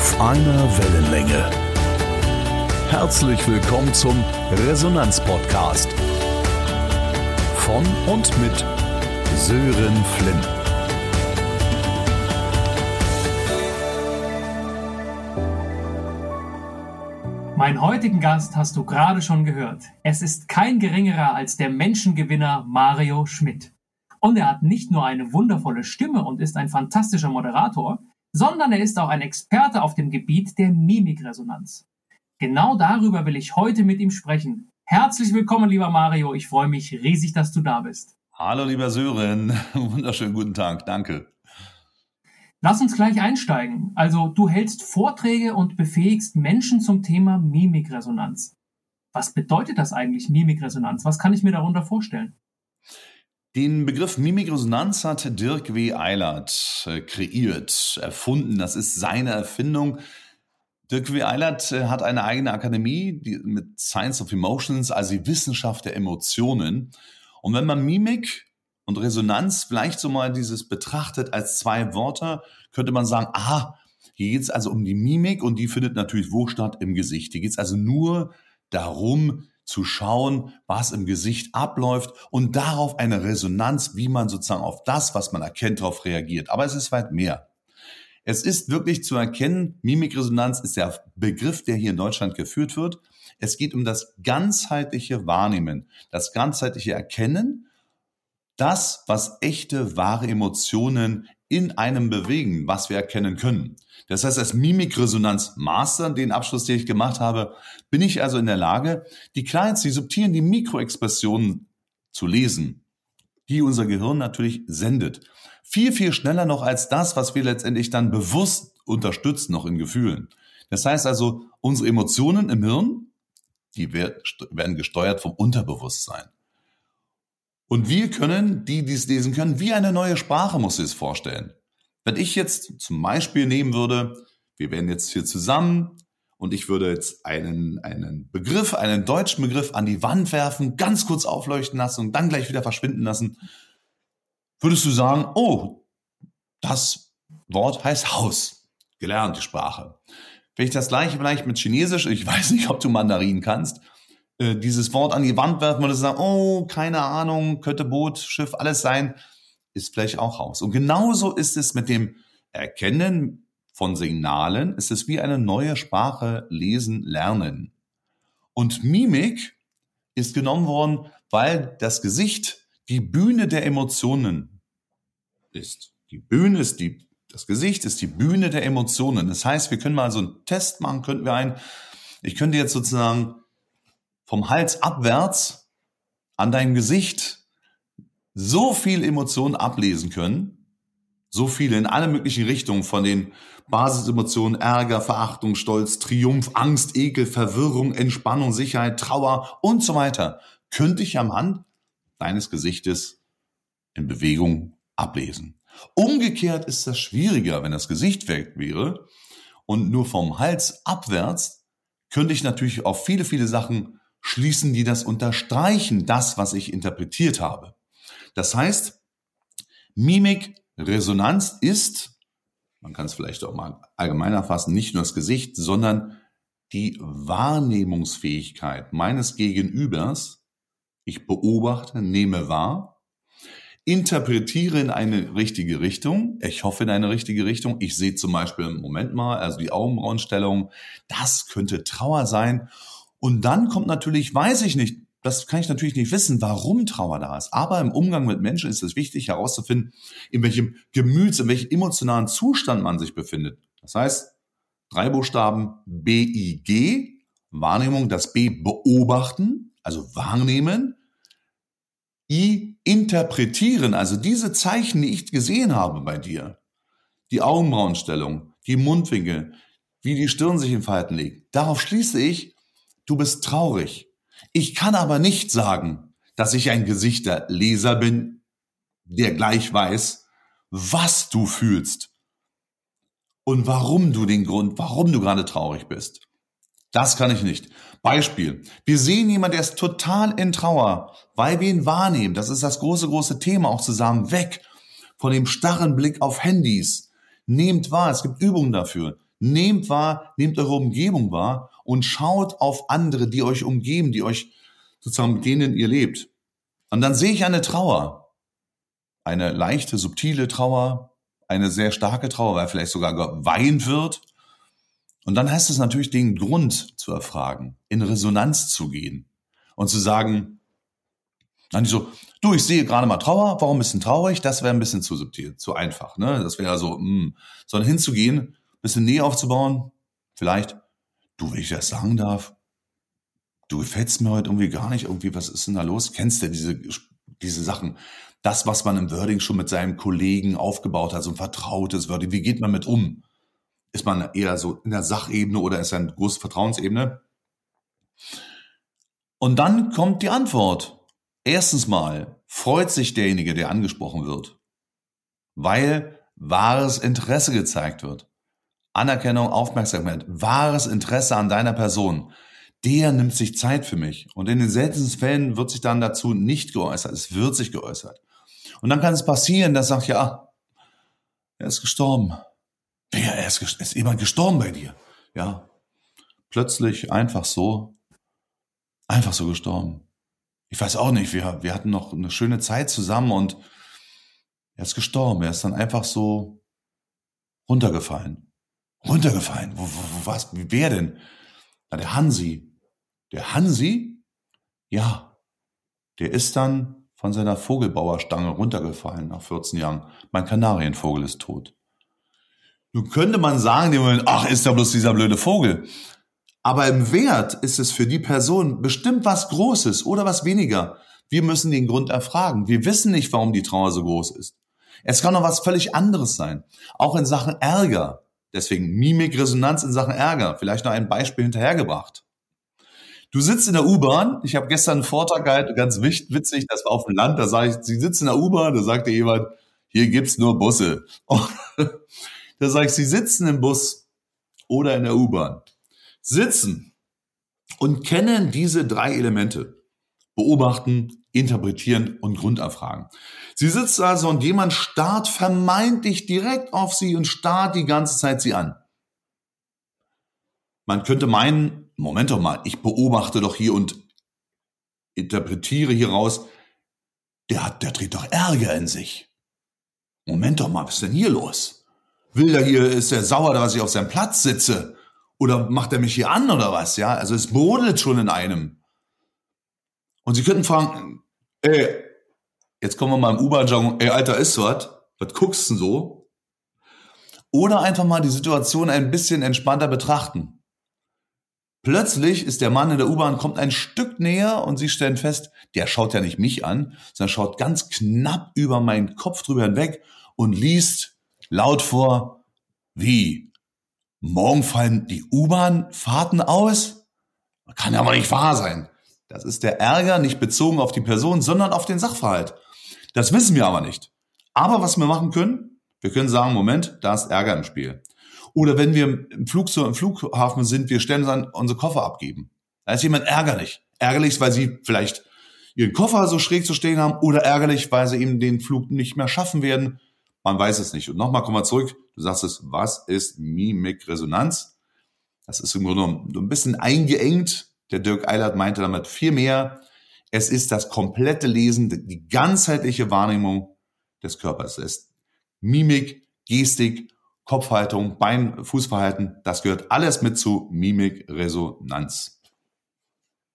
Auf einer Wellenlänge. Herzlich willkommen zum Resonanz-Podcast. Von und mit Sören Flint. Mein heutigen Gast hast du gerade schon gehört. Es ist kein geringerer als der Menschengewinner Mario Schmidt. Und er hat nicht nur eine wundervolle Stimme und ist ein fantastischer Moderator, sondern er ist auch ein Experte auf dem Gebiet der Mimikresonanz. Genau darüber will ich heute mit ihm sprechen. Herzlich willkommen, lieber Mario. Ich freue mich riesig, dass du da bist. Hallo, lieber Sören. Wunderschönen guten Tag. Danke. Lass uns gleich einsteigen. Also, du hältst Vorträge und befähigst Menschen zum Thema Mimikresonanz. Was bedeutet das eigentlich, Mimikresonanz? Was kann ich mir darunter vorstellen? Den Begriff Mimikresonanz hat Dirk W. Eilert äh, kreiert, erfunden. Das ist seine Erfindung. Dirk W. Eilert äh, hat eine eigene Akademie mit Science of Emotions, also die Wissenschaft der Emotionen. Und wenn man Mimik und Resonanz vielleicht so mal dieses betrachtet als zwei Worte, könnte man sagen, ah, hier geht es also um die Mimik und die findet natürlich wo statt? Im Gesicht. Hier geht es also nur darum, zu schauen, was im Gesicht abläuft und darauf eine Resonanz, wie man sozusagen auf das, was man erkennt, darauf reagiert. Aber es ist weit mehr. Es ist wirklich zu erkennen, Mimikresonanz ist der Begriff, der hier in Deutschland geführt wird. Es geht um das ganzheitliche Wahrnehmen, das ganzheitliche Erkennen, das, was echte, wahre Emotionen in einem bewegen, was wir erkennen können. Das heißt, als Mimikresonanz-Master, den Abschluss, den ich gemacht habe, bin ich also in der Lage, die kleinsten, die subtilen, die Mikroexpressionen zu lesen, die unser Gehirn natürlich sendet. Viel, viel schneller noch als das, was wir letztendlich dann bewusst unterstützen, noch in Gefühlen. Das heißt also, unsere Emotionen im Hirn, die werden gesteuert vom Unterbewusstsein. Und wir können, die dies lesen können, wie eine neue Sprache, muss ich es vorstellen. Wenn ich jetzt zum Beispiel nehmen würde, wir wären jetzt hier zusammen und ich würde jetzt einen, einen Begriff, einen deutschen Begriff an die Wand werfen, ganz kurz aufleuchten lassen und dann gleich wieder verschwinden lassen, würdest du sagen, oh, das Wort heißt Haus. Gelernt, die Sprache. Wenn ich das gleiche vielleicht mit Chinesisch, ich weiß nicht, ob du Mandarin kannst, äh, dieses Wort an die Wand werfen und sagen, oh, keine Ahnung, könnte Boot, Schiff, alles sein, ist vielleicht auch Haus. Und genauso ist es mit dem Erkennen von Signalen, ist es wie eine neue Sprache lesen, lernen. Und Mimik ist genommen worden, weil das Gesicht die Bühne der Emotionen ist. Die Bühne ist die, das Gesicht ist die Bühne der Emotionen. Das heißt, wir können mal so einen Test machen, könnten wir ein, ich könnte jetzt sozusagen vom Hals abwärts an deinem Gesicht so viel Emotionen ablesen können, so viele in alle möglichen Richtungen von den Basisemotionen Ärger, Verachtung, Stolz, Triumph, Angst, Ekel, Verwirrung, Entspannung, Sicherheit, Trauer und so weiter, könnte ich am Hand deines Gesichtes in Bewegung ablesen. Umgekehrt ist das schwieriger, wenn das Gesicht weg wäre und nur vom Hals abwärts könnte ich natürlich auf viele, viele Sachen schließen, die das unterstreichen, das, was ich interpretiert habe. Das heißt, Mimik, Resonanz ist, man kann es vielleicht auch mal allgemeiner fassen, nicht nur das Gesicht, sondern die Wahrnehmungsfähigkeit meines Gegenübers. Ich beobachte, nehme wahr, interpretiere in eine richtige Richtung. Ich hoffe in eine richtige Richtung. Ich sehe zum Beispiel, Moment mal, also die Augenbrauenstellung, das könnte Trauer sein. Und dann kommt natürlich, weiß ich nicht, das kann ich natürlich nicht wissen, warum Trauer da ist. Aber im Umgang mit Menschen ist es wichtig herauszufinden, in welchem Gemüts, in welchem emotionalen Zustand man sich befindet. Das heißt, drei Buchstaben B, I, G, Wahrnehmung, das B beobachten, also wahrnehmen, I interpretieren, also diese Zeichen, die ich gesehen habe bei dir, die Augenbrauenstellung, die Mundwinkel, wie die Stirn sich in Falten legt. Darauf schließe ich, du bist traurig ich kann aber nicht sagen, dass ich ein Gesichterleser bin, der gleich weiß, was du fühlst und warum du den Grund, warum du gerade traurig bist. Das kann ich nicht. Beispiel. Wir sehen jemand, der ist total in Trauer, weil wir ihn wahrnehmen. Das ist das große, große Thema auch zusammen. Weg von dem starren Blick auf Handys. Nehmt wahr, es gibt Übungen dafür. Nehmt wahr, nehmt eure Umgebung wahr und schaut auf andere, die euch umgeben, die euch sozusagen mit denen ihr lebt. Und dann sehe ich eine Trauer. Eine leichte, subtile Trauer, eine sehr starke Trauer, weil vielleicht sogar geweint wird. Und dann heißt es natürlich, den Grund zu erfragen, in Resonanz zu gehen und zu sagen, dann so, du, ich sehe gerade mal Trauer, warum bist du traurig? Das wäre ein bisschen zu subtil, zu einfach, ne? Das wäre so, mh. Hm. sondern hinzugehen, bisschen Nähe aufzubauen, vielleicht, du, wenn ich das sagen darf, du gefällst mir heute irgendwie gar nicht, irgendwie, was ist denn da los? Kennst du diese, diese Sachen? Das, was man im Wording schon mit seinem Kollegen aufgebaut hat, so ein vertrautes Wording, wie geht man mit um? Ist man eher so in der Sachebene oder ist eine große Vertrauensebene? Und dann kommt die Antwort. Erstens mal freut sich derjenige, der angesprochen wird, weil wahres Interesse gezeigt wird. Anerkennung, Aufmerksamkeit, wahres Interesse an deiner Person der nimmt sich Zeit für mich. Und in den seltensten Fällen wird sich dann dazu nicht geäußert. Es wird sich geäußert. Und dann kann es passieren, dass sagt, ja, er ist gestorben. Wer, er ist, ist jemand gestorben bei dir? Ja. Plötzlich einfach so, einfach so gestorben. Ich weiß auch nicht, wir, wir hatten noch eine schöne Zeit zusammen und er ist gestorben. Er ist dann einfach so runtergefallen. Runtergefallen. Wo, wo, was? Wer denn? Na, der Hansi. Der Hansi, ja, der ist dann von seiner Vogelbauerstange runtergefallen nach 14 Jahren. Mein Kanarienvogel ist tot. Nun könnte man sagen, ach, ist ja bloß dieser blöde Vogel. Aber im Wert ist es für die Person bestimmt was Großes oder was weniger. Wir müssen den Grund erfragen. Wir wissen nicht, warum die Trauer so groß ist. Es kann noch was völlig anderes sein. Auch in Sachen Ärger. Deswegen Mimikresonanz in Sachen Ärger. Vielleicht noch ein Beispiel hinterhergebracht. Du sitzt in der U-Bahn. Ich habe gestern einen Vortrag gehalten, ganz witzig, das war auf dem Land. Da sage ich, Sie sitzen in der U-Bahn. Da sagte jemand, hier gibt's nur Busse. da sage ich, Sie sitzen im Bus oder in der U-Bahn. Sitzen und kennen diese drei Elemente. Beobachten, interpretieren und Grunderfragen. Sie sitzt also und jemand starrt vermeintlich direkt auf sie und starrt die ganze Zeit sie an. Man könnte meinen, Moment doch mal, ich beobachte doch hier und interpretiere hieraus, der hat, der trägt doch Ärger in sich. Moment doch mal, was ist denn hier los? Will er hier, ist er sauer, dass ich auf seinem Platz sitze? Oder macht er mich hier an oder was? Ja, also es brodelt schon in einem. Und Sie könnten fragen, ey, jetzt kommen wir mal im U-Bahn-Jargon, ey, Alter, ist was? Was guckst du denn so? Oder einfach mal die Situation ein bisschen entspannter betrachten. Plötzlich ist der Mann in der U-Bahn, kommt ein Stück näher und sie stellen fest, der schaut ja nicht mich an, sondern schaut ganz knapp über meinen Kopf drüber hinweg und liest laut vor, wie, morgen fallen die U-Bahn-Fahrten aus? Kann ja aber nicht wahr sein. Das ist der Ärger nicht bezogen auf die Person, sondern auf den Sachverhalt. Das wissen wir aber nicht. Aber was wir machen können, wir können sagen, Moment, da ist Ärger im Spiel. Oder wenn wir im, Flug, im Flughafen sind, wir stellen dann unsere Koffer abgeben. Da ist jemand ärgerlich. Ärgerlich, weil sie vielleicht ihren Koffer so schräg zu stehen haben oder ärgerlich, weil sie eben den Flug nicht mehr schaffen werden. Man weiß es nicht. Und nochmal kommen wir zurück. Du sagst es, was ist Mimikresonanz? Das ist im Grunde genommen ein bisschen eingeengt. Der Dirk Eilert meinte damit viel mehr. Es ist das komplette Lesen, die ganzheitliche Wahrnehmung des Körpers. Es ist Mimik, Gestik Kopfhaltung, Bein, Fußverhalten, das gehört alles mit zu Mimikresonanz.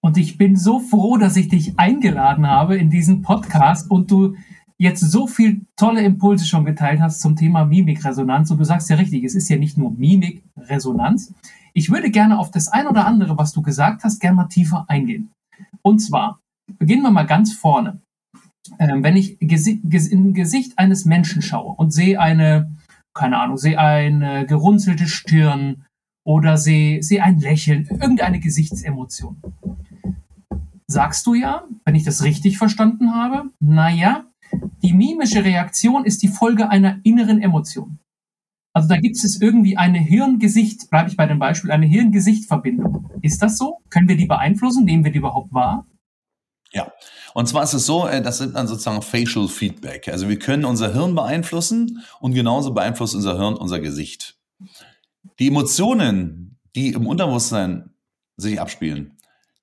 Und ich bin so froh, dass ich dich eingeladen habe in diesen Podcast und du jetzt so viel tolle Impulse schon geteilt hast zum Thema Mimikresonanz. Und du sagst ja richtig, es ist ja nicht nur Mimikresonanz. Ich würde gerne auf das ein oder andere, was du gesagt hast, gerne mal tiefer eingehen. Und zwar, beginnen wir mal ganz vorne. Ähm, wenn ich in Gesicht eines Menschen schaue und sehe eine keine Ahnung, sehe eine gerunzelte Stirn oder sehe, sehe ein Lächeln, irgendeine Gesichtsemotion. Sagst du ja, wenn ich das richtig verstanden habe, naja, die mimische Reaktion ist die Folge einer inneren Emotion. Also da gibt es irgendwie eine Hirn-Gesicht, bleibe ich bei dem Beispiel, eine Hirn-Gesicht-Verbindung. Ist das so? Können wir die beeinflussen? Nehmen wir die überhaupt wahr? Ja, und zwar ist es so, äh, das sind dann sozusagen Facial Feedback. Also wir können unser Hirn beeinflussen und genauso beeinflusst unser Hirn unser Gesicht. Die Emotionen, die im Unterbewusstsein sich abspielen,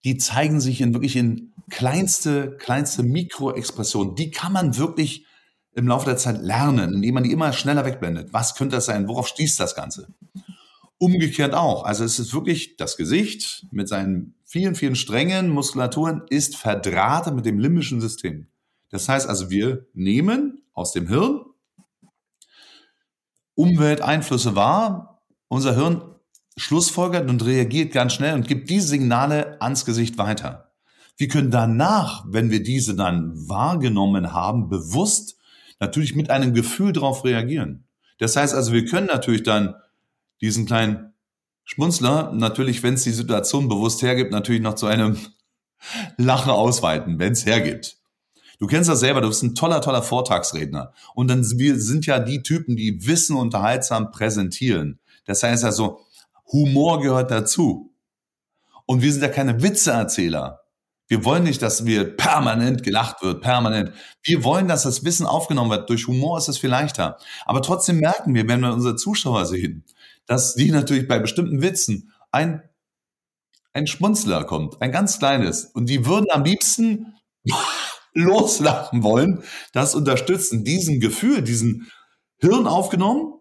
die zeigen sich in wirklich in kleinste, kleinste Mikroexpressionen. Die kann man wirklich im Laufe der Zeit lernen, indem man die immer schneller wegblendet. Was könnte das sein? Worauf schließt das Ganze? Umgekehrt auch. Also es ist wirklich das Gesicht mit seinen vielen, vielen Strängen, Muskulaturen ist verdrahtet mit dem limbischen System. Das heißt also, wir nehmen aus dem Hirn Umwelteinflüsse wahr. Unser Hirn schlussfolgert und reagiert ganz schnell und gibt diese Signale ans Gesicht weiter. Wir können danach, wenn wir diese dann wahrgenommen haben, bewusst natürlich mit einem Gefühl darauf reagieren. Das heißt also, wir können natürlich dann diesen kleinen Schmunzler, natürlich, wenn es die Situation bewusst hergibt, natürlich noch zu einem Lachen ausweiten, wenn es hergibt. Du kennst das selber, du bist ein toller, toller Vortragsredner. Und dann wir sind ja die Typen, die Wissen unterhaltsam präsentieren. Das heißt also, Humor gehört dazu. Und wir sind ja keine Witzeerzähler. Wir wollen nicht, dass wir permanent gelacht wird, permanent. Wir wollen, dass das Wissen aufgenommen wird. Durch Humor ist es viel leichter. Aber trotzdem merken wir, wenn wir unsere Zuschauer sehen, dass die natürlich bei bestimmten Witzen ein, ein Schmunzler kommt, ein ganz kleines. Und die würden am liebsten loslachen wollen. Das unterstützen diesen Gefühl, diesen Hirn aufgenommen.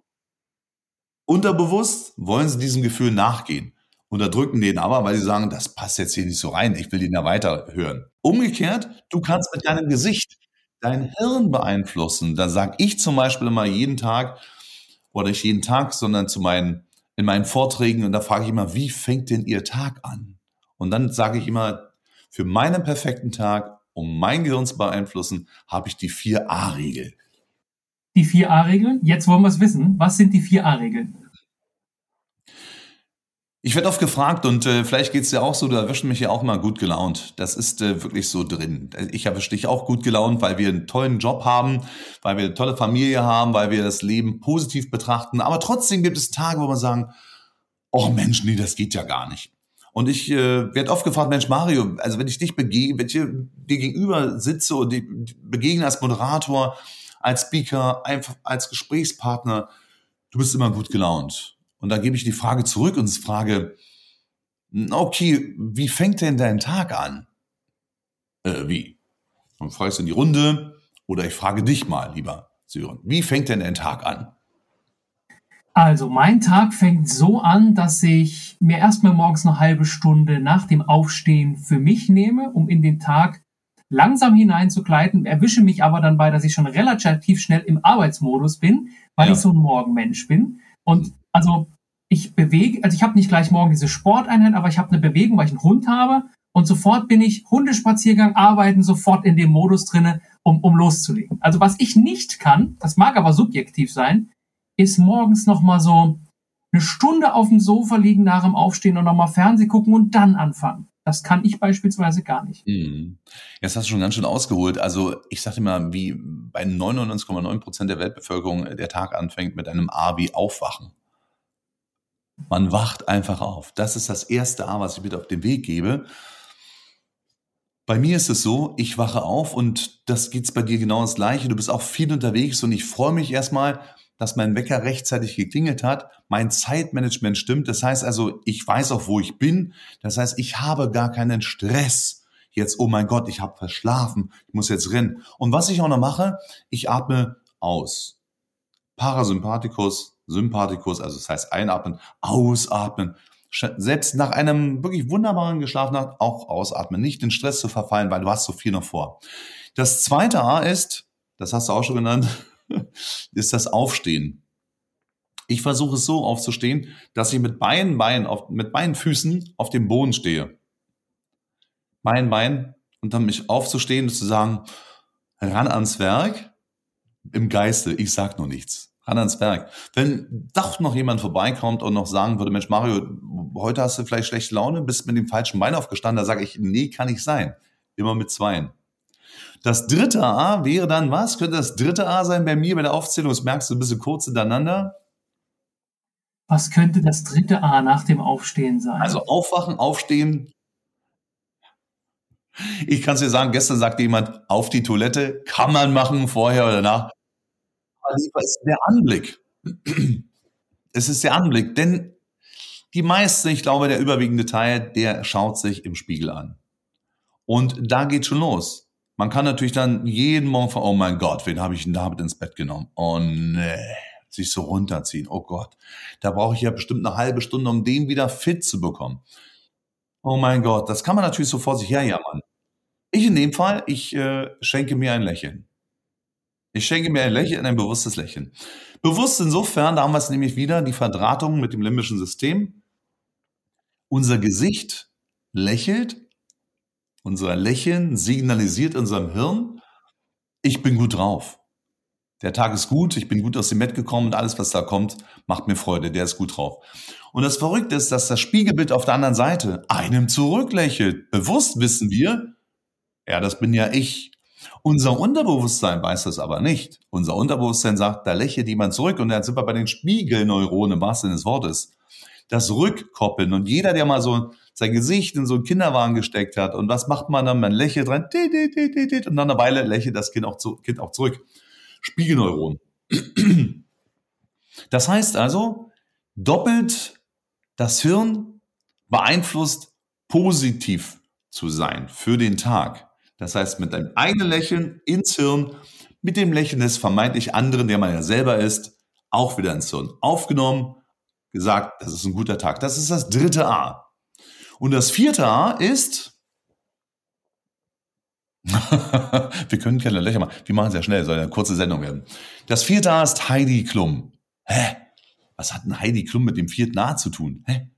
Unterbewusst wollen sie diesem Gefühl nachgehen unterdrücken den aber, weil sie sagen, das passt jetzt hier nicht so rein, ich will ihn ja weiterhören. Umgekehrt, du kannst mit deinem Gesicht dein Hirn beeinflussen. Da sage ich zum Beispiel immer jeden Tag, oder nicht jeden Tag, sondern zu meinen, in meinen Vorträgen, und da frage ich immer, wie fängt denn Ihr Tag an? Und dann sage ich immer, für meinen perfekten Tag, um mein Gehirn zu beeinflussen, habe ich die 4a-Regel. Die 4a-Regeln? Jetzt wollen wir es wissen. Was sind die 4a-Regeln? Ich werde oft gefragt und äh, vielleicht geht's dir auch so, du erwischst mich ja auch mal gut gelaunt. Das ist äh, wirklich so drin. Ich erwische dich auch gut gelaunt, weil wir einen tollen Job haben, weil wir eine tolle Familie haben, weil wir das Leben positiv betrachten. Aber trotzdem gibt es Tage, wo wir sagen, oh Mensch, nee, das geht ja gar nicht. Und ich äh, werde oft gefragt, Mensch Mario, also wenn ich dich begegne, wenn ich dir gegenüber sitze und dich begegne als Moderator, als Speaker, einfach als Gesprächspartner, du bist immer gut gelaunt. Und da gebe ich die Frage zurück und frage, okay, wie fängt denn dein Tag an? Äh, wie? Dann fragst du in die Runde oder ich frage dich mal, lieber Sören, wie fängt denn dein Tag an? Also, mein Tag fängt so an, dass ich mir erstmal morgens eine halbe Stunde nach dem Aufstehen für mich nehme, um in den Tag langsam hineinzugleiten, erwische mich aber dann bei, dass ich schon relativ schnell im Arbeitsmodus bin, weil ja. ich so ein Morgenmensch bin. Und also ich bewege, also ich habe nicht gleich morgen diese Sporteinheit, aber ich habe eine Bewegung, weil ich einen Hund habe und sofort bin ich Hundespaziergang, arbeiten, sofort in dem Modus drinne, um, um loszulegen. Also was ich nicht kann, das mag aber subjektiv sein, ist morgens nochmal so eine Stunde auf dem Sofa liegen nach dem Aufstehen und nochmal Fernseh gucken und dann anfangen. Das kann ich beispielsweise gar nicht. Mhm. Jetzt hast du schon ganz schön ausgeholt. Also ich sagte mal, wie bei 99,9 Prozent der Weltbevölkerung der Tag anfängt mit einem A wie Aufwachen. Man wacht einfach auf. Das ist das erste A, was ich mit auf den Weg gebe. Bei mir ist es so, ich wache auf und das geht's bei dir genau das Gleiche. Du bist auch viel unterwegs und ich freue mich erstmal, dass mein Wecker rechtzeitig geklingelt hat. Mein Zeitmanagement stimmt. Das heißt also, ich weiß auch, wo ich bin. Das heißt, ich habe gar keinen Stress. Jetzt, oh mein Gott, ich habe verschlafen. Ich muss jetzt rennen. Und was ich auch noch mache, ich atme aus. Parasympathikus, Sympathikus, also das heißt einatmen, ausatmen. Selbst nach einem wirklich wunderbaren Geschlafenacht auch ausatmen, nicht in Stress zu verfallen, weil du hast so viel noch vor. Das zweite A ist, das hast du auch schon genannt, ist das Aufstehen. Ich versuche es so aufzustehen, dass ich mit beiden Beinen, auf, mit beiden Füßen auf dem Boden stehe. Mein Bein und dann mich aufzustehen und zu sagen, ran ans Werk im Geiste, ich sag nur nichts ran ans Berg. Wenn doch noch jemand vorbeikommt und noch sagen würde, Mensch Mario, heute hast du vielleicht schlechte Laune, bist mit dem falschen Bein aufgestanden, da sage ich, nee, kann nicht sein. Immer mit zweien. Das dritte A wäre dann was? Könnte das dritte A sein bei mir bei der Aufzählung? Das merkst du ein bisschen kurz hintereinander. Was könnte das dritte A nach dem Aufstehen sein? Also aufwachen, aufstehen. Ich kann es dir sagen, gestern sagte jemand, auf die Toilette, kann man machen, vorher oder nach lieber ist der Anblick. Es ist der Anblick, denn Die meisten, ich glaube, der überwiegende Teil, der schaut sich im Spiegel an. Und da geht schon los. Man kann natürlich dann jeden Morgen von, oh mein Gott, wen habe ich denn damit ins Bett genommen? Oh nee, sich so runterziehen. Oh Gott, da brauche ich ja bestimmt eine halbe Stunde, um den wieder fit zu bekommen. Oh mein Gott, das kann man natürlich so vor sich herjammern. Ich in dem Fall, ich äh, schenke mir ein Lächeln. Ich schenke mir ein Lächeln, ein bewusstes Lächeln. Bewusst insofern, da haben wir es nämlich wieder, die Verdrahtung mit dem limbischen System. Unser Gesicht lächelt, unser Lächeln signalisiert unserem Hirn, ich bin gut drauf. Der Tag ist gut, ich bin gut aus dem Bett gekommen und alles, was da kommt, macht mir Freude, der ist gut drauf. Und das Verrückte ist, dass das Spiegelbild auf der anderen Seite einem zurücklächelt. Bewusst wissen wir, ja, das bin ja ich. Unser Unterbewusstsein weiß das aber nicht. Unser Unterbewusstsein sagt, da lächelt jemand zurück und dann sind wir bei den Spiegelneuronen im wahrsten Sinne des Wortes. Das Rückkoppeln und jeder, der mal so sein Gesicht in so einen Kinderwagen gesteckt hat und was macht man dann? Man lächelt rein und nach einer Weile lächelt das Kind auch, zu, kind auch zurück. Spiegelneuronen. Das heißt also, doppelt das Hirn beeinflusst positiv zu sein für den Tag. Das heißt, mit einem eigenen Lächeln ins Hirn, mit dem Lächeln des vermeintlich anderen, der man ja selber ist, auch wieder ins Hirn aufgenommen, gesagt, das ist ein guter Tag. Das ist das dritte A. Und das vierte A ist, wir können keine Löcher machen. Wir machen es ja schnell, soll eine kurze Sendung werden. Das vierte A ist Heidi Klum. Hä? Was hat ein Heidi Klum mit dem vierten A zu tun? Hä?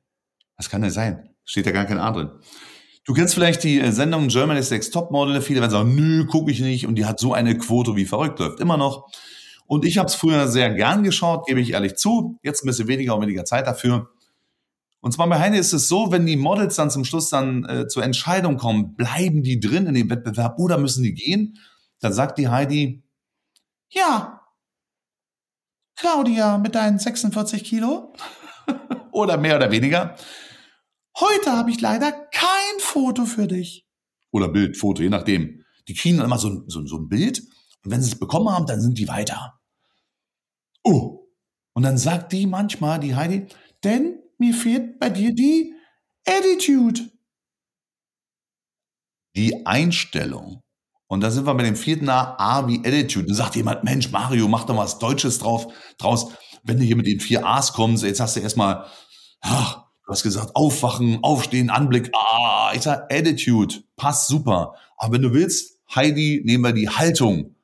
Was kann das sein? Steht ja gar kein A drin. Du kennst vielleicht die äh, Sendung Germany's Next Topmodel. Viele werden sagen, nö, gucke ich nicht. Und die hat so eine Quote wie verrückt, läuft immer noch. Und ich habe es früher sehr gern geschaut, gebe ich ehrlich zu. Jetzt ein bisschen weniger und weniger Zeit dafür. Und zwar bei Heine ist es so, wenn die Models dann zum Schluss dann äh, zur Entscheidung kommen, bleiben die drin in dem Wettbewerb oder müssen die gehen, dann sagt die Heidi, ja, Claudia mit deinen 46 Kilo oder mehr oder weniger, Heute habe ich leider kein Foto für dich. Oder Bild, Foto, je nachdem. Die kriegen dann immer so, so, so ein Bild und wenn sie es bekommen haben, dann sind die weiter. Oh. Und dann sagt die manchmal, die Heidi, denn mir fehlt bei dir die Attitude. Die Einstellung. Und da sind wir bei dem vierten A, A wie Attitude. Da sagt jemand, Mensch, Mario, mach doch was Deutsches drauf, draus. Wenn du hier mit den vier A's kommst, jetzt hast du erstmal, ach, Du hast gesagt, aufwachen, aufstehen, Anblick. Ah, ich sag Attitude, passt super. Aber wenn du willst, Heidi, nehmen wir die Haltung.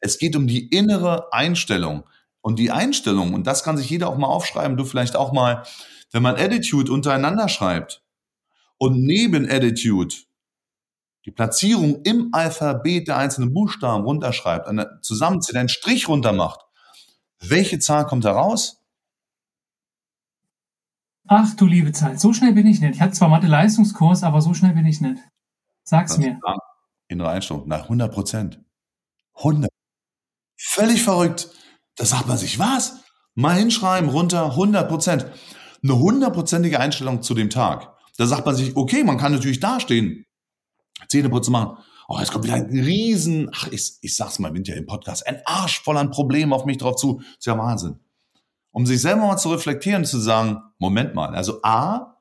Es geht um die innere Einstellung. Und die Einstellung, und das kann sich jeder auch mal aufschreiben, du vielleicht auch mal, wenn man Attitude untereinander schreibt und neben Attitude die Platzierung im Alphabet der einzelnen Buchstaben runterschreibt, zusammenzieht, einen Strich runtermacht, welche Zahl kommt da raus? Ach du liebe Zeit, so schnell bin ich nicht. Ich hatte zwar Mathe-Leistungskurs, aber so schnell bin ich nicht. Sag's mir. Innere Einstellung, na 100 Prozent. 100. Völlig verrückt. Da sagt man sich, was? Mal hinschreiben, runter, 100 Prozent. Eine hundertprozentige Einstellung zu dem Tag. Da sagt man sich, okay, man kann natürlich dastehen, Zähneputzen machen. Oh, jetzt kommt wieder ein Riesen, ach, ich, ich sag's mal, bin ja im Podcast, ein Arsch voll an Problemen auf mich drauf zu. Ist ja Wahnsinn um sich selber mal zu reflektieren, zu sagen, Moment mal, also A,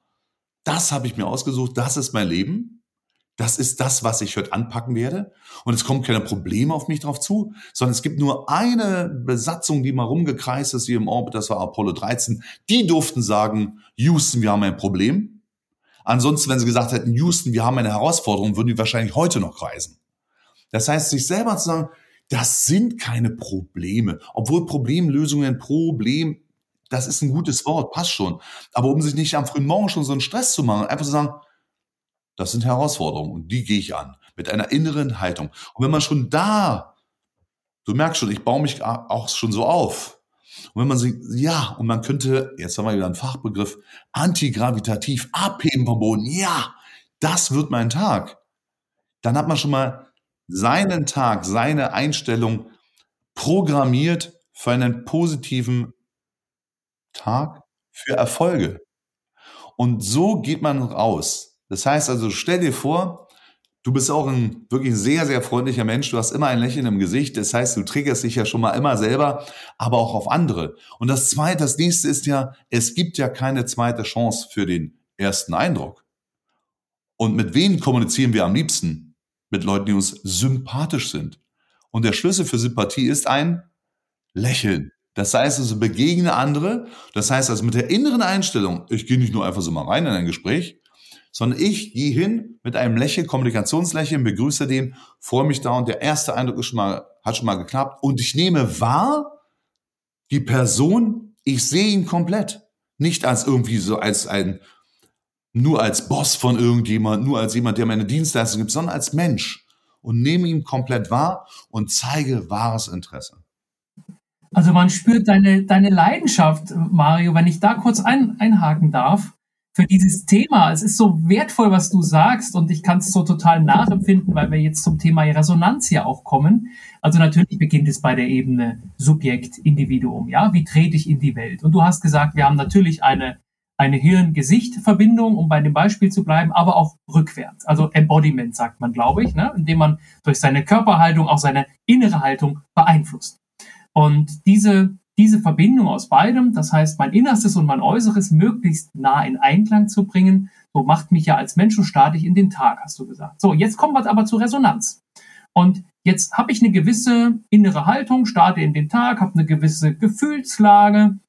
das habe ich mir ausgesucht, das ist mein Leben, das ist das, was ich heute anpacken werde und es kommen keine Probleme auf mich drauf zu, sondern es gibt nur eine Besatzung, die mal rumgekreist ist hier im Orbit, das war Apollo 13, die durften sagen, Houston, wir haben ein Problem. Ansonsten, wenn sie gesagt hätten, Houston, wir haben eine Herausforderung, würden die wahrscheinlich heute noch kreisen. Das heißt, sich selber zu sagen, das sind keine Probleme. Obwohl Problemlösungen, Problem, das ist ein gutes Wort, passt schon. Aber um sich nicht am frühen Morgen schon so einen Stress zu machen, einfach zu sagen, das sind Herausforderungen und die gehe ich an. Mit einer inneren Haltung. Und wenn man schon da, du merkst schon, ich baue mich auch schon so auf. Und wenn man sich, ja, und man könnte, jetzt haben wir wieder einen Fachbegriff, antigravitativ abheben vom Boden, ja, das wird mein Tag. Dann hat man schon mal seinen Tag, seine Einstellung programmiert für einen positiven Tag, für Erfolge. Und so geht man raus. Das heißt also, stell dir vor, Du bist auch ein wirklich sehr, sehr freundlicher Mensch. Du hast immer ein Lächeln im Gesicht. Das heißt, du triggerst dich ja schon mal immer selber, aber auch auf andere. Und das zweite, das nächste ist ja, es gibt ja keine zweite Chance für den ersten Eindruck. Und mit wem kommunizieren wir am liebsten? Mit Leuten, die uns sympathisch sind. Und der Schlüssel für Sympathie ist ein Lächeln. Das heißt also, begegne andere. Das heißt also mit der inneren Einstellung, ich gehe nicht nur einfach so mal rein in ein Gespräch, sondern ich gehe hin mit einem Lächeln, Kommunikationslächeln, begrüße den, freue mich da und der erste Eindruck ist schon mal, hat schon mal geklappt und ich nehme wahr, die Person, ich sehe ihn komplett. Nicht als irgendwie so, als ein, nur als Boss von irgendjemand, nur als jemand, der meine Dienstleistung gibt, sondern als Mensch und nehme ihn komplett wahr und zeige wahres Interesse. Also man spürt deine, deine Leidenschaft, Mario, wenn ich da kurz ein, einhaken darf für dieses Thema. Es ist so wertvoll, was du sagst und ich kann es so total nachempfinden, weil wir jetzt zum Thema Resonanz ja auch kommen. Also natürlich beginnt es bei der Ebene Subjekt, Individuum. Ja, wie trete ich in die Welt? Und du hast gesagt, wir haben natürlich eine eine Hirn-Gesicht-Verbindung, um bei dem Beispiel zu bleiben, aber auch rückwärts. Also Embodiment sagt man, glaube ich, ne? indem man durch seine Körperhaltung auch seine innere Haltung beeinflusst. Und diese diese Verbindung aus beidem, das heißt mein Innerstes und mein Äußeres möglichst nah in Einklang zu bringen, so macht mich ja als Mensch so statisch in den Tag, hast du gesagt. So, jetzt kommen wir aber zur Resonanz. Und jetzt habe ich eine gewisse innere Haltung, starte in den Tag, habe eine gewisse Gefühlslage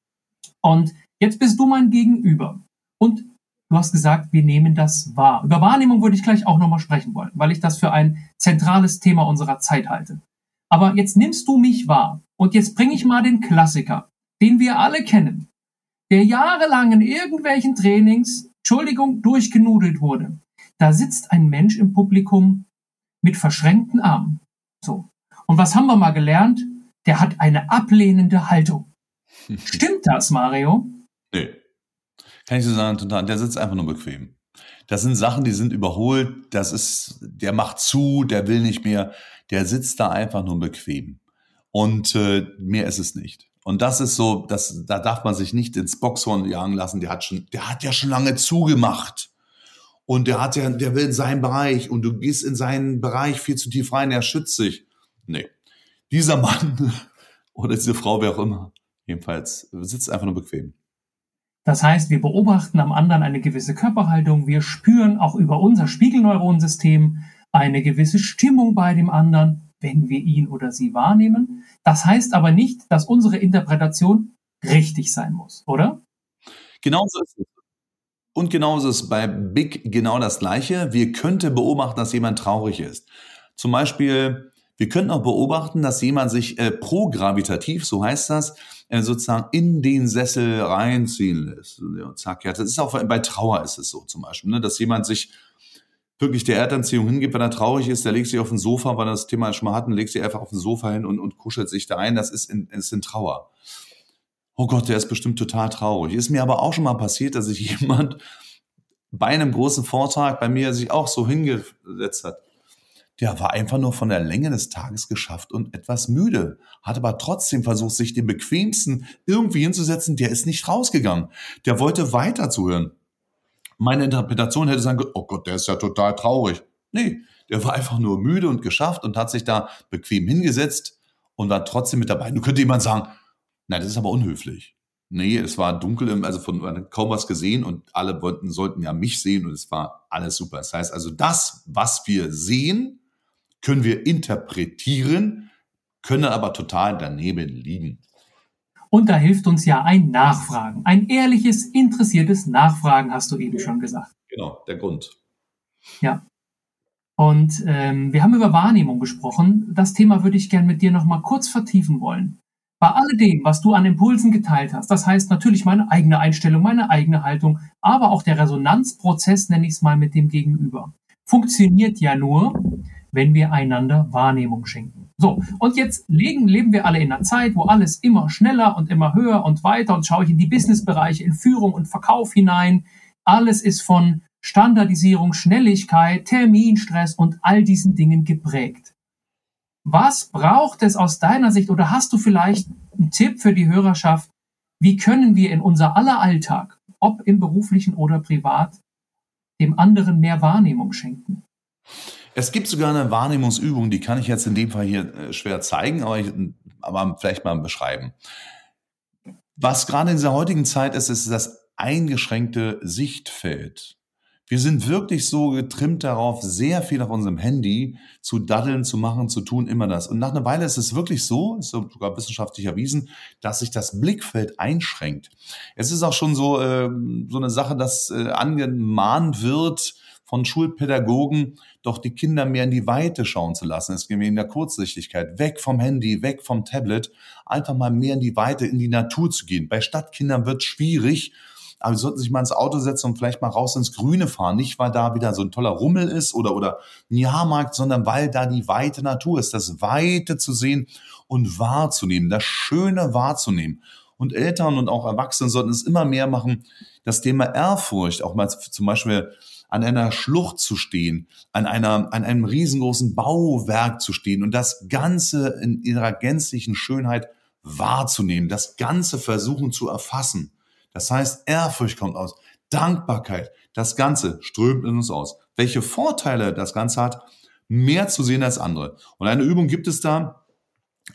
und jetzt bist du mein Gegenüber. Und du hast gesagt, wir nehmen das wahr. Über Wahrnehmung würde ich gleich auch nochmal sprechen wollen, weil ich das für ein zentrales Thema unserer Zeit halte. Aber jetzt nimmst du mich wahr. Und jetzt bringe ich mal den Klassiker, den wir alle kennen, der jahrelang in irgendwelchen Trainings, Entschuldigung, durchgenudelt wurde. Da sitzt ein Mensch im Publikum mit verschränkten Armen. So. Und was haben wir mal gelernt? Der hat eine ablehnende Haltung. Stimmt das, Mario? Nee. Kann ich so sagen, total. Der sitzt einfach nur bequem. Das sind Sachen, die sind überholt. Das ist, der macht zu, der will nicht mehr der sitzt da einfach nur bequem. Und äh, mehr ist es nicht. Und das ist so, das, da darf man sich nicht ins Boxhorn jagen lassen. Der hat schon, der hat ja schon lange zugemacht. Und der hat ja, der will in seinen Bereich und du gehst in seinen Bereich viel zu tief rein, er schützt sich. Nee. Dieser Mann oder diese Frau, wer auch immer, jedenfalls sitzt einfach nur bequem. Das heißt, wir beobachten am anderen eine gewisse Körperhaltung, wir spüren auch über unser Spiegelneuronensystem, eine gewisse Stimmung bei dem anderen, wenn wir ihn oder sie wahrnehmen. Das heißt aber nicht, dass unsere Interpretation richtig sein muss, oder? Genau so ist es. Und genauso ist bei Big genau das Gleiche. Wir könnten beobachten, dass jemand traurig ist. Zum Beispiel, wir könnten auch beobachten, dass jemand sich äh, progravitativ, so heißt das, äh, sozusagen in den Sessel reinziehen lässt. Ja, zack, ja, das ist auch bei Trauer ist es so zum Beispiel, ne, dass jemand sich wirklich der Erdanziehung hingibt, wenn er traurig ist, der legt sich auf den Sofa, weil er das Thema schon mal hatten, legt sich einfach auf den Sofa hin und, und kuschelt sich da ein. Das ist in, ist in Trauer. Oh Gott, der ist bestimmt total traurig. Ist mir aber auch schon mal passiert, dass sich jemand bei einem großen Vortrag bei mir sich auch so hingesetzt hat. Der war einfach nur von der Länge des Tages geschafft und etwas müde, hat aber trotzdem versucht, sich den bequemsten irgendwie hinzusetzen. Der ist nicht rausgegangen. Der wollte weiter zuhören. Meine Interpretation hätte sagen können, oh Gott, der ist ja total traurig. Nee, der war einfach nur müde und geschafft und hat sich da bequem hingesetzt und war trotzdem mit dabei. Du könnte jemand sagen, nein, das ist aber unhöflich. Nee, es war dunkel, also von kaum was gesehen und alle wollten, sollten ja mich sehen und es war alles super. Das heißt also, das, was wir sehen, können wir interpretieren, können aber total daneben liegen. Und da hilft uns ja ein Nachfragen. Ein ehrliches, interessiertes Nachfragen, hast du eben schon gesagt. Genau, der Grund. Ja. Und ähm, wir haben über Wahrnehmung gesprochen. Das Thema würde ich gern mit dir nochmal kurz vertiefen wollen. Bei alledem, was du an Impulsen geteilt hast, das heißt natürlich meine eigene Einstellung, meine eigene Haltung, aber auch der Resonanzprozess, nenne ich es mal, mit dem Gegenüber, funktioniert ja nur, wenn wir einander Wahrnehmung schenken. So, und jetzt legen, leben wir alle in einer Zeit, wo alles immer schneller und immer höher und weiter und schaue ich in die Businessbereiche, in Führung und Verkauf hinein. Alles ist von Standardisierung, Schnelligkeit, Terminstress und all diesen Dingen geprägt. Was braucht es aus deiner Sicht oder hast du vielleicht einen Tipp für die Hörerschaft? Wie können wir in unser aller Alltag, ob im beruflichen oder privat, dem anderen mehr Wahrnehmung schenken? Es gibt sogar eine Wahrnehmungsübung, die kann ich jetzt in dem Fall hier äh, schwer zeigen, aber, ich, aber vielleicht mal beschreiben. Was gerade in dieser heutigen Zeit ist, ist das eingeschränkte Sichtfeld. Wir sind wirklich so getrimmt darauf, sehr viel auf unserem Handy zu daddeln, zu machen, zu tun, immer das. Und nach einer Weile ist es wirklich so, ist sogar wissenschaftlich erwiesen, dass sich das Blickfeld einschränkt. Es ist auch schon so, äh, so eine Sache, dass äh, angemahnt wird, von Schulpädagogen, doch die Kinder mehr in die Weite schauen zu lassen. Es geht in der Kurzsichtigkeit, weg vom Handy, weg vom Tablet, einfach mal mehr in die Weite, in die Natur zu gehen. Bei Stadtkindern wird schwierig, aber sie sollten sich mal ins Auto setzen und vielleicht mal raus ins Grüne fahren. Nicht, weil da wieder so ein toller Rummel ist oder, oder ein Jahrmarkt, sondern weil da die weite Natur ist, das Weite zu sehen und wahrzunehmen, das Schöne wahrzunehmen. Und Eltern und auch Erwachsene sollten es immer mehr machen, das Thema Ehrfurcht, auch mal zum Beispiel an einer Schlucht zu stehen, an einer, an einem riesengroßen Bauwerk zu stehen und das Ganze in ihrer gänzlichen Schönheit wahrzunehmen, das Ganze versuchen zu erfassen. Das heißt, Ehrfurcht kommt aus, Dankbarkeit, das Ganze strömt in uns aus. Welche Vorteile das Ganze hat, mehr zu sehen als andere. Und eine Übung gibt es da,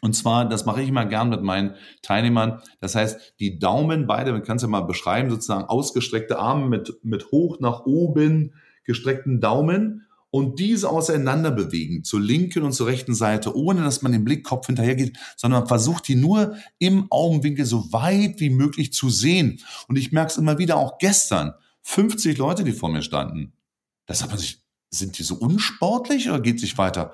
und zwar, das mache ich immer gern mit meinen Teilnehmern. Das heißt, die Daumen, beide, man kann es ja mal beschreiben, sozusagen ausgestreckte Arme mit, mit hoch nach oben gestreckten Daumen und diese auseinander bewegen, zur linken und zur rechten Seite, ohne dass man den Blickkopf hinterhergeht, sondern man versucht die nur im Augenwinkel so weit wie möglich zu sehen. Und ich merke es immer wieder, auch gestern, 50 Leute, die vor mir standen. Da sagt man sich, sind die so unsportlich oder geht sich weiter?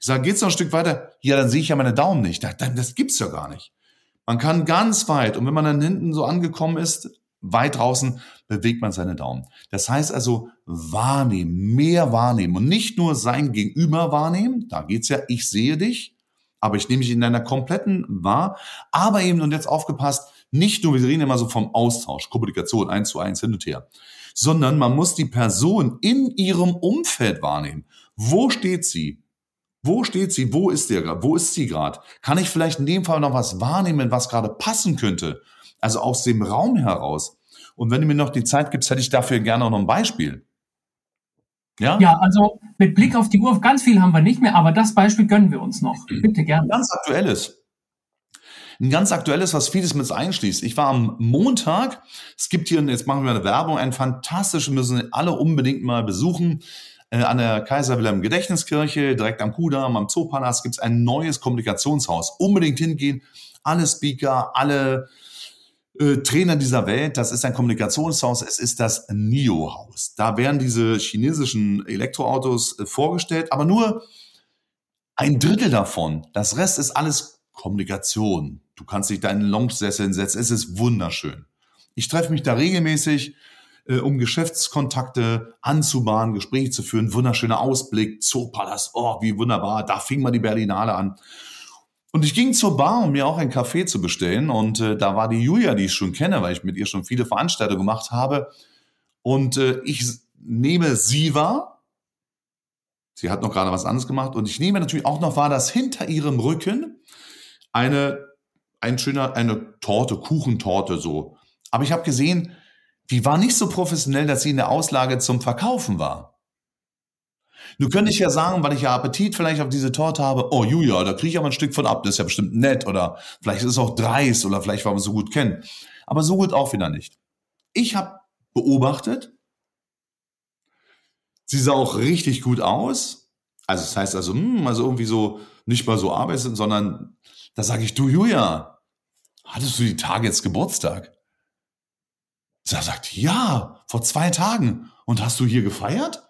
Ich sage, geht's noch ein Stück weiter? Ja, dann sehe ich ja meine Daumen nicht. Das, das gibt's ja gar nicht. Man kann ganz weit und wenn man dann hinten so angekommen ist, weit draußen, bewegt man seine Daumen. Das heißt also wahrnehmen, mehr wahrnehmen und nicht nur sein Gegenüber wahrnehmen. Da geht's ja, ich sehe dich, aber ich nehme dich in deiner kompletten wahr. Aber eben, und jetzt aufgepasst, nicht nur, wir reden immer so vom Austausch, Kommunikation, eins zu eins hin und her, sondern man muss die Person in ihrem Umfeld wahrnehmen. Wo steht sie? Wo steht sie? Wo ist der? Wo ist sie gerade? Kann ich vielleicht in dem Fall noch was wahrnehmen, was gerade passen könnte? Also aus dem Raum heraus. Und wenn du mir noch die Zeit gibst, hätte ich dafür gerne noch ein Beispiel. Ja? Ja, also mit Blick auf die Uhr, ganz viel haben wir nicht mehr, aber das Beispiel gönnen wir uns noch. Bitte gerne. Ganz aktuelles. Ein ganz aktuelles, was vieles mit einschließt. Ich war am Montag, es gibt hier, jetzt machen wir eine Werbung, ein fantastisches, müssen alle unbedingt mal besuchen. Äh, an der Kaiser Wilhelm Gedächtniskirche, direkt am Kudamm, am Zoopalast, gibt es ein neues Kommunikationshaus. Unbedingt hingehen. Alle Speaker, alle äh, Trainer dieser Welt. Das ist ein Kommunikationshaus. Es ist das NIO-Haus. Da werden diese chinesischen Elektroautos äh, vorgestellt, aber nur ein Drittel davon. Das Rest ist alles Kommunikation. Du kannst dich da in den Lounge-Sessel setzen. Es ist wunderschön. Ich treffe mich da regelmäßig äh, um Geschäftskontakte anzubahnen, Gespräche zu führen. Wunderschöner Ausblick, Zoopalast, oh, wie wunderbar, da fing mal die Berlinale an. Und ich ging zur Bar, um mir auch einen Kaffee zu bestellen. Und äh, da war die Julia, die ich schon kenne, weil ich mit ihr schon viele Veranstaltungen gemacht habe. Und äh, ich nehme sie wahr. Sie hat noch gerade was anderes gemacht. Und ich nehme natürlich auch noch wahr, dass hinter ihrem Rücken eine, ein schöner, eine Torte, Kuchentorte so. Aber ich habe gesehen, die war nicht so professionell, dass sie in der Auslage zum Verkaufen war. Du könntest ja sagen, weil ich ja Appetit vielleicht auf diese Torte habe, oh Julia, da kriege ich aber ein Stück von ab, das ist ja bestimmt nett oder vielleicht ist es auch dreist oder vielleicht, weil wir so gut kennen. Aber so gut auch wieder nicht. Ich habe beobachtet, sie sah auch richtig gut aus. Also das heißt also, hm, also irgendwie so nicht mal so arbeiten, sondern da sage ich, du Julia, hattest du die Tage jetzt Geburtstag? Sie sagt, ja, vor zwei Tagen. Und hast du hier gefeiert?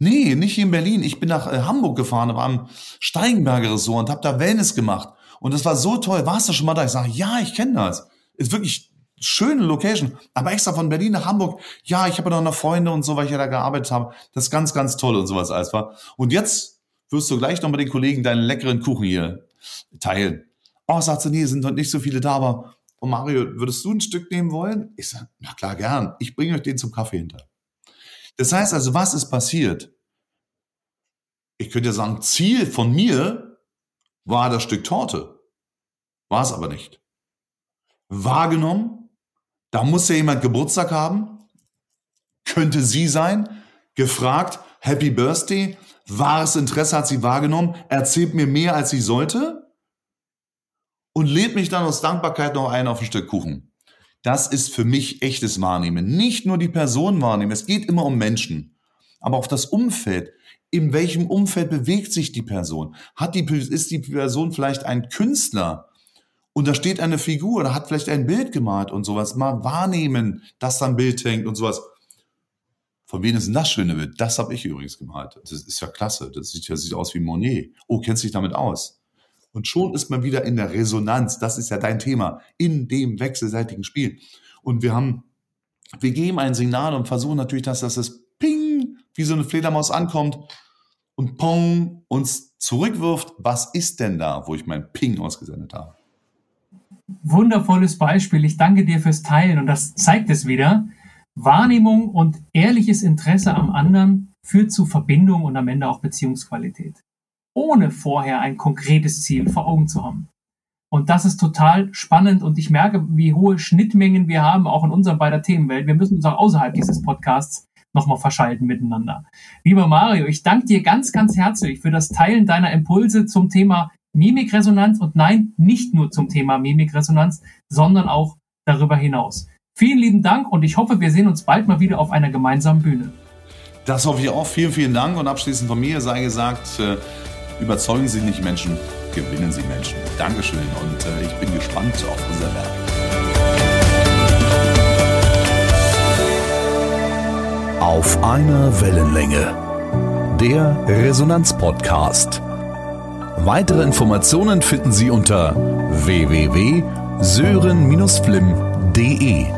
Nee, nicht hier in Berlin. Ich bin nach äh, Hamburg gefahren, war am Steigenberger Resort und habe da Wellness gemacht. Und das war so toll. Warst du schon mal da? Ich sage, ja, ich kenne das. Ist wirklich schöne Location. Aber extra von Berlin nach Hamburg. Ja, ich habe noch Freunde und so, weil ich ja da gearbeitet habe. Das ist ganz, ganz toll und sowas alles war. Und jetzt wirst du gleich noch mit den Kollegen deinen leckeren Kuchen hier teilen. Oh, sagt sie, nee, sind noch nicht so viele da, aber und Mario, würdest du ein Stück nehmen wollen? Ich sage, na klar, gern. Ich bringe euch den zum Kaffee hinter. Das heißt also, was ist passiert? Ich könnte ja sagen, Ziel von mir war das Stück Torte. War es aber nicht. Wahrgenommen, da muss ja jemand Geburtstag haben, könnte sie sein, gefragt, Happy Birthday, wahres Interesse hat sie wahrgenommen, erzählt mir mehr, als sie sollte und lädt mich dann aus Dankbarkeit noch ein auf ein Stück Kuchen. Das ist für mich echtes Wahrnehmen. Nicht nur die Person wahrnehmen, es geht immer um Menschen, aber auch das Umfeld. In welchem Umfeld bewegt sich die Person? Hat die, ist die Person vielleicht ein Künstler? Und da steht eine Figur oder hat vielleicht ein Bild gemalt und sowas. Mal wahrnehmen, dass da ein Bild hängt und sowas. Von wem ist denn das schöne Bild? Das habe ich übrigens gemalt. Das ist ja klasse. Das sieht ja sieht aus wie Monet. Oh, kennst du dich damit aus? Und schon ist man wieder in der Resonanz. Das ist ja dein Thema. In dem wechselseitigen Spiel. Und wir haben, wir geben ein Signal und versuchen natürlich, dass das Ping, wie so eine Fledermaus ankommt und Pong uns zurückwirft. Was ist denn da, wo ich mein Ping ausgesendet habe? Wundervolles Beispiel. Ich danke dir fürs Teilen und das zeigt es wieder. Wahrnehmung und ehrliches Interesse am anderen führt zu Verbindung und am Ende auch Beziehungsqualität, ohne vorher ein konkretes Ziel vor Augen zu haben. Und das ist total spannend und ich merke, wie hohe Schnittmengen wir haben, auch in unserer beider Themenwelt. Wir müssen uns auch außerhalb dieses Podcasts nochmal verschalten miteinander. Lieber Mario, ich danke dir ganz, ganz herzlich für das Teilen deiner Impulse zum Thema Mimikresonanz und nein, nicht nur zum Thema Mimikresonanz, sondern auch darüber hinaus. Vielen lieben Dank und ich hoffe, wir sehen uns bald mal wieder auf einer gemeinsamen Bühne. Das hoffe ich auch. Vielen, vielen Dank. Und abschließend von mir sei gesagt, äh, überzeugen Sie nicht Menschen, gewinnen Sie Menschen. Dankeschön und äh, ich bin gespannt auf unser Werk. Auf einer Wellenlänge. Der Resonanz-Podcast. Weitere Informationen finden Sie unter www.sören-flimm.de.